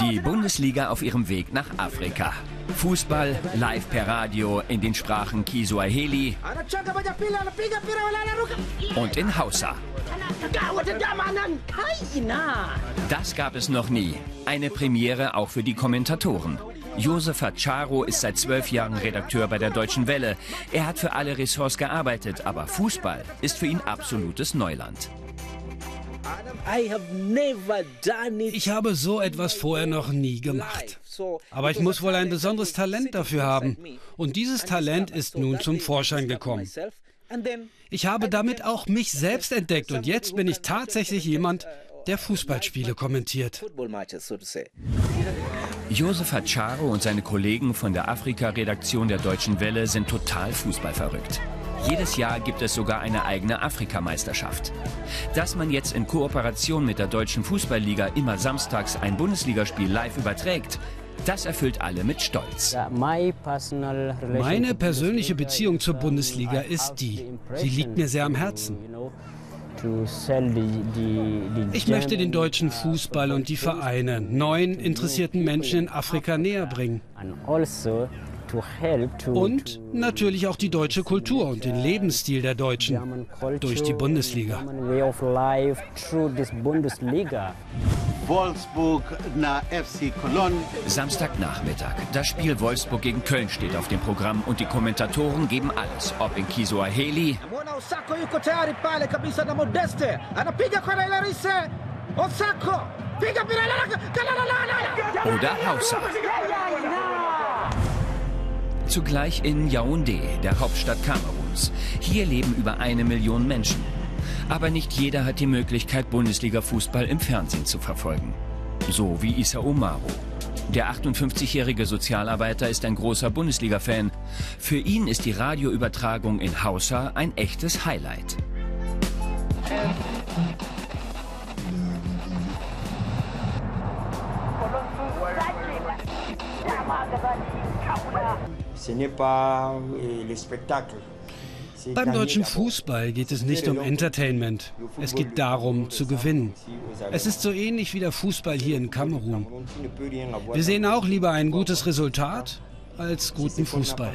Die Bundesliga auf ihrem Weg nach Afrika. Fußball live per Radio in den Sprachen Kiswahili und in Hausa. Das gab es noch nie. Eine Premiere auch für die Kommentatoren. Josefa Charo ist seit zwölf Jahren Redakteur bei der Deutschen Welle. Er hat für alle Ressorts gearbeitet, aber Fußball ist für ihn absolutes Neuland. Ich habe so etwas vorher noch nie gemacht. Aber ich muss wohl ein besonderes Talent dafür haben. Und dieses Talent ist nun zum Vorschein gekommen. Ich habe damit auch mich selbst entdeckt und jetzt bin ich tatsächlich jemand, der Fußballspiele kommentiert. Josef Hacharo und seine Kollegen von der Afrika-Redaktion der Deutschen Welle sind total fußballverrückt. Jedes Jahr gibt es sogar eine eigene Afrikameisterschaft. Dass man jetzt in Kooperation mit der Deutschen Fußballliga immer samstags ein Bundesligaspiel live überträgt, das erfüllt alle mit Stolz. Meine persönliche Beziehung zur Bundesliga ist die. Sie liegt mir sehr am Herzen. Ich möchte den deutschen Fußball und die Vereine neuen interessierten Menschen in Afrika näher bringen. Und natürlich auch die deutsche Kultur und den Lebensstil der Deutschen durch die Bundesliga. Wolfsburg na FC Cologne. Samstagnachmittag. Das Spiel Wolfsburg gegen Köln steht auf dem Programm und die Kommentatoren geben alles, ob in Kiswahili oder Hausa. Zugleich in Yaoundé, der Hauptstadt Kameruns. Hier leben über eine Million Menschen. Aber nicht jeder hat die Möglichkeit, Bundesliga-Fußball im Fernsehen zu verfolgen. So wie Issa Omaro. Der 58-jährige Sozialarbeiter ist ein großer Bundesliga-Fan. Für ihn ist die Radioübertragung in Hausa ein echtes Highlight. Ce le spectacle. Beim deutschen Fußball geht es nicht um Entertainment. Es geht darum, zu gewinnen. Es ist so ähnlich wie der Fußball hier in Kamerun. Wir sehen auch lieber ein gutes Resultat als guten Fußball.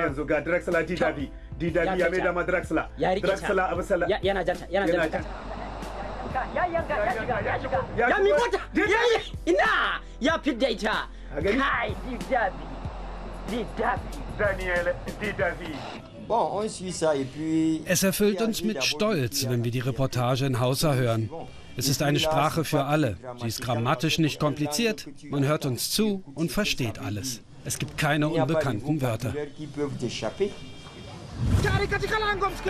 Yanzu ga Draxler Didabi Didabi ya mai dama Draxler. Draxler abu sala yana janta yana janta. ya yanka ya shiga ya shiga ya miko ta ya ina! Ya fidda ita. Kai Didabi Didabi Daniel Didabi Es erfüllt uns mit Stolz, wenn wir die Reportage in Hausa hören. Es ist eine Sprache für alle. Sie ist grammatisch nicht kompliziert. Man hört uns zu und versteht alles. Es gibt keine unbekannten Wörter.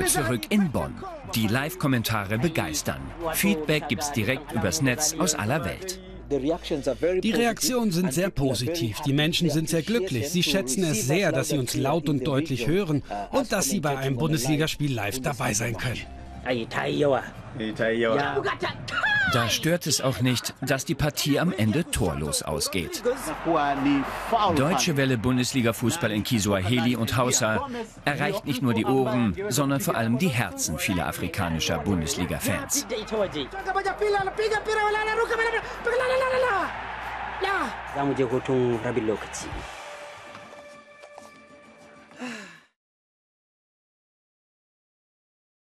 Zurück in Bonn. Die Live-Kommentare begeistern. Feedback gibt's direkt übers Netz aus aller Welt. Die Reaktionen sind sehr positiv. Die Menschen sind sehr glücklich. Sie schätzen es sehr, dass sie uns laut und deutlich hören und dass sie bei einem Bundesligaspiel live dabei sein können. Da stört es auch nicht, dass die Partie am Ende torlos ausgeht. Deutsche Welle Bundesliga Fußball in Kiswahili und Hausa erreicht nicht nur die Ohren, sondern vor allem die Herzen vieler afrikanischer Bundesliga-Fans. Za